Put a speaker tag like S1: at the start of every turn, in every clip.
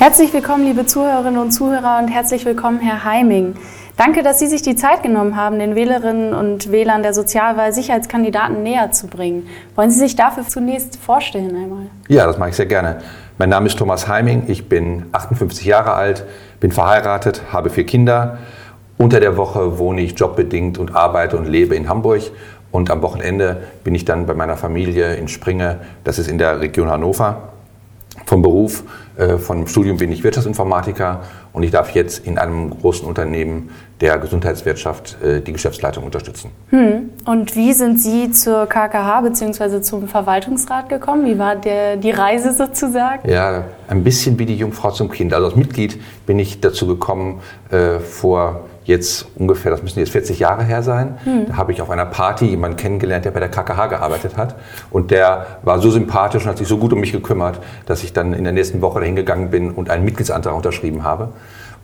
S1: Herzlich willkommen, liebe Zuhörerinnen und Zuhörer und herzlich willkommen, Herr Heiming. Danke, dass Sie sich die Zeit genommen haben, den Wählerinnen und Wählern der Sozialwahl Sicherheitskandidaten näher zu bringen. Wollen Sie sich dafür zunächst vorstellen einmal?
S2: Ja, das mache ich sehr gerne. Mein Name ist Thomas Heiming, ich bin 58 Jahre alt, bin verheiratet, habe vier Kinder. Unter der Woche wohne ich jobbedingt und arbeite und lebe in Hamburg. Und am Wochenende bin ich dann bei meiner Familie in Springe, das ist in der Region Hannover vom Beruf, äh, vom Studium bin ich Wirtschaftsinformatiker und ich darf jetzt in einem großen Unternehmen der Gesundheitswirtschaft äh, die Geschäftsleitung unterstützen.
S1: Hm. Und wie sind Sie zur KKH bzw. zum Verwaltungsrat gekommen? Wie war der, die Reise sozusagen?
S2: Ja, ein bisschen wie die Jungfrau zum Kind. Also als Mitglied bin ich dazu gekommen äh, vor jetzt ungefähr, das müssen jetzt 40 Jahre her sein. Hm. Da habe ich auf einer Party jemanden kennengelernt, der bei der KKH gearbeitet hat. Und der war so sympathisch und hat sich so gut um mich gekümmert, dass ich dann in der nächsten Woche dahin gegangen bin und einen Mitgliedsantrag unterschrieben habe.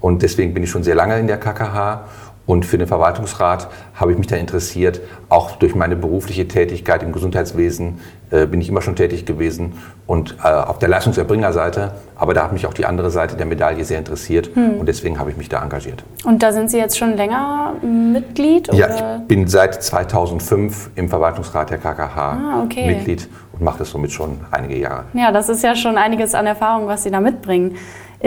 S2: Und deswegen bin ich schon sehr lange in der KKH und für den Verwaltungsrat habe ich mich da interessiert. Auch durch meine berufliche Tätigkeit im Gesundheitswesen äh, bin ich immer schon tätig gewesen und äh, auf der Leistungserbringerseite. Aber da hat mich auch die andere Seite der Medaille sehr interessiert hm. und deswegen habe ich mich da engagiert.
S1: Und da sind Sie jetzt schon länger Mitglied?
S2: Oder? Ja, ich bin seit 2005 im Verwaltungsrat der KKH ah, okay. Mitglied und mache das somit schon einige Jahre.
S1: Ja, das ist ja schon einiges an Erfahrung, was Sie da mitbringen.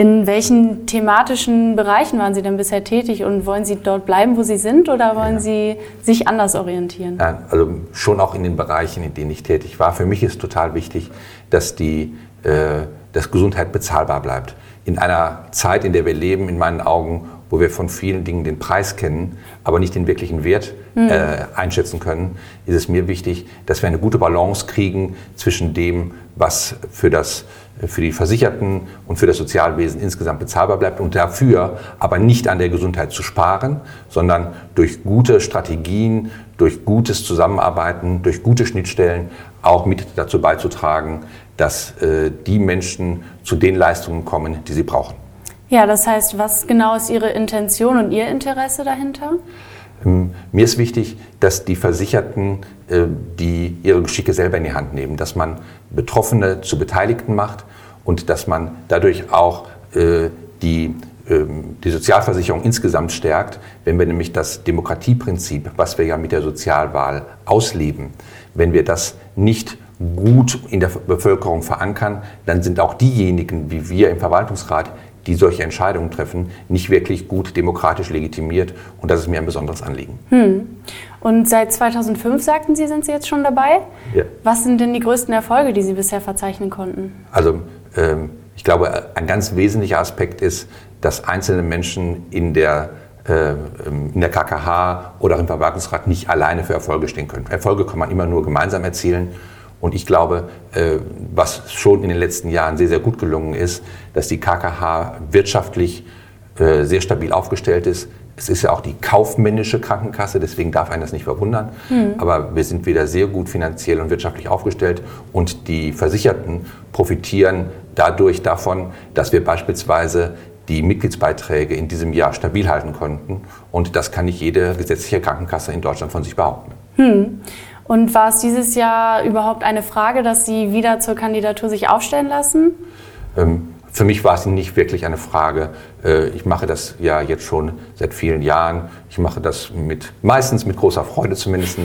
S1: In welchen thematischen Bereichen waren Sie denn bisher tätig und wollen Sie dort bleiben, wo Sie sind oder wollen ja. Sie sich anders orientieren?
S2: Ja, also schon auch in den Bereichen, in denen ich tätig war. Für mich ist total wichtig, dass die äh, dass Gesundheit bezahlbar bleibt. In einer Zeit, in der wir leben, in meinen Augen, wo wir von vielen Dingen den Preis kennen, aber nicht den wirklichen Wert mhm. äh, einschätzen können, ist es mir wichtig, dass wir eine gute Balance kriegen zwischen dem, was für das für die Versicherten und für das Sozialwesen insgesamt bezahlbar bleibt und dafür aber nicht an der Gesundheit zu sparen, sondern durch gute Strategien, durch gutes Zusammenarbeiten, durch gute Schnittstellen auch mit dazu beizutragen, dass äh, die Menschen zu den Leistungen kommen, die sie brauchen.
S1: Ja, das heißt, was genau ist Ihre Intention und Ihr Interesse dahinter?
S2: Ähm, mir ist wichtig, dass die Versicherten äh, die ihre Geschicke selber in die Hand nehmen, dass man Betroffene zu Beteiligten macht und dass man dadurch auch äh, die, ähm, die Sozialversicherung insgesamt stärkt, wenn wir nämlich das Demokratieprinzip, was wir ja mit der Sozialwahl ausleben, wenn wir das nicht gut in der Bevölkerung verankern, dann sind auch diejenigen wie wir im Verwaltungsrat, die solche Entscheidungen treffen, nicht wirklich gut demokratisch legitimiert. Und das ist mir ein besonderes Anliegen.
S1: Hm. Und seit 2005, sagten Sie, sind Sie jetzt schon dabei. Ja. Was sind denn die größten Erfolge, die Sie bisher verzeichnen konnten?
S2: Also ich glaube, ein ganz wesentlicher Aspekt ist, dass einzelne Menschen in der äh, in der KKH oder im Verwaltungsrat nicht alleine für Erfolge stehen können. Erfolge kann man immer nur gemeinsam erzielen. Und ich glaube, äh, was schon in den letzten Jahren sehr, sehr gut gelungen ist, dass die KKH wirtschaftlich äh, sehr stabil aufgestellt ist. Es ist ja auch die kaufmännische Krankenkasse, deswegen darf einen das nicht verwundern. Mhm. Aber wir sind wieder sehr gut finanziell und wirtschaftlich aufgestellt und die Versicherten profitieren dadurch davon, dass wir beispielsweise die Mitgliedsbeiträge in diesem Jahr stabil halten konnten. Und das kann nicht jede gesetzliche Krankenkasse in Deutschland von sich behaupten.
S1: Hm. Und war es dieses Jahr überhaupt eine Frage, dass Sie wieder zur Kandidatur sich aufstellen lassen?
S2: Ähm, für mich war es nicht wirklich eine Frage. Äh, ich mache das ja jetzt schon seit vielen Jahren. Ich mache das mit, meistens mit großer Freude zumindest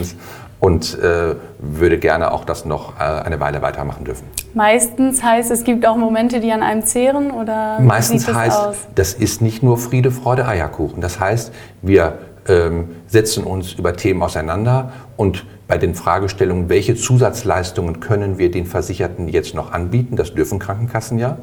S2: und äh, würde gerne auch das noch äh, eine Weile weitermachen dürfen.
S1: Meistens heißt, es gibt auch Momente, die an einem zehren oder
S2: Meistens das heißt, aus? das ist nicht nur Friede, Freude, Eierkuchen. Das heißt, wir ähm, setzen uns über Themen auseinander und bei den Fragestellungen, welche Zusatzleistungen können wir den Versicherten jetzt noch anbieten, das dürfen Krankenkassen ja.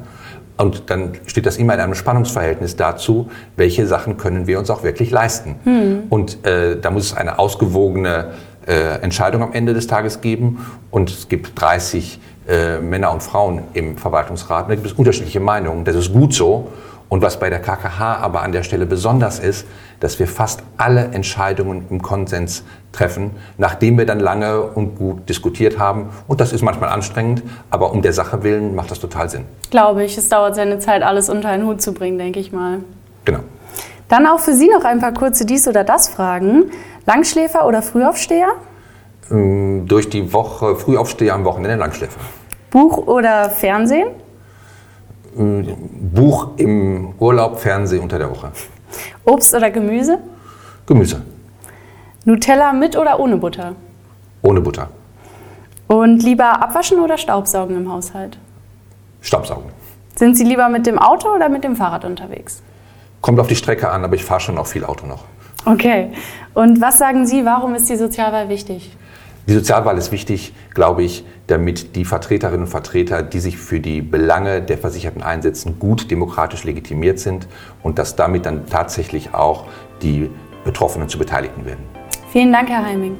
S2: Und dann steht das immer in einem Spannungsverhältnis dazu, welche Sachen können wir uns auch wirklich leisten. Hm. Und äh, da muss es eine ausgewogene äh, Entscheidung am Ende des Tages geben. Und es gibt 30 äh, Männer und Frauen im Verwaltungsrat. Da gibt es unterschiedliche Meinungen. Das ist gut so. Und was bei der KKH aber an der Stelle besonders ist, dass wir fast alle Entscheidungen im Konsens treffen, nachdem wir dann lange und gut diskutiert haben. Und das ist manchmal anstrengend, aber um der Sache willen macht das total Sinn.
S1: Glaube ich, es dauert seine Zeit, alles unter einen Hut zu bringen, denke ich mal.
S2: Genau.
S1: Dann auch für Sie noch ein paar kurze dies oder das Fragen. Langschläfer oder Frühaufsteher?
S2: Ähm, durch die Woche Frühaufsteher am Wochenende Langschläfer.
S1: Buch oder Fernsehen?
S2: Buch im Urlaub, Fernsehen unter der Woche.
S1: Obst oder Gemüse?
S2: Gemüse.
S1: Nutella mit oder ohne Butter?
S2: Ohne Butter.
S1: Und lieber abwaschen oder Staubsaugen im Haushalt?
S2: Staubsaugen.
S1: Sind Sie lieber mit dem Auto oder mit dem Fahrrad unterwegs?
S2: Kommt auf die Strecke an, aber ich fahre schon auch viel Auto noch.
S1: Okay. Und was sagen Sie, warum ist die Sozialwahl wichtig?
S2: Die Sozialwahl ist wichtig, glaube ich, damit die Vertreterinnen und Vertreter, die sich für die Belange der Versicherten einsetzen, gut demokratisch legitimiert sind und dass damit dann tatsächlich auch die Betroffenen zu Beteiligten werden.
S1: Vielen Dank, Herr Heiming.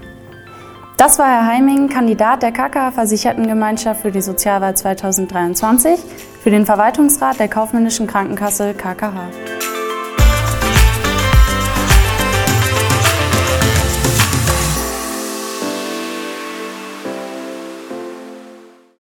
S1: Das war Herr Heiming, Kandidat der KK Versichertengemeinschaft für die Sozialwahl 2023 für den Verwaltungsrat der Kaufmännischen Krankenkasse KKH.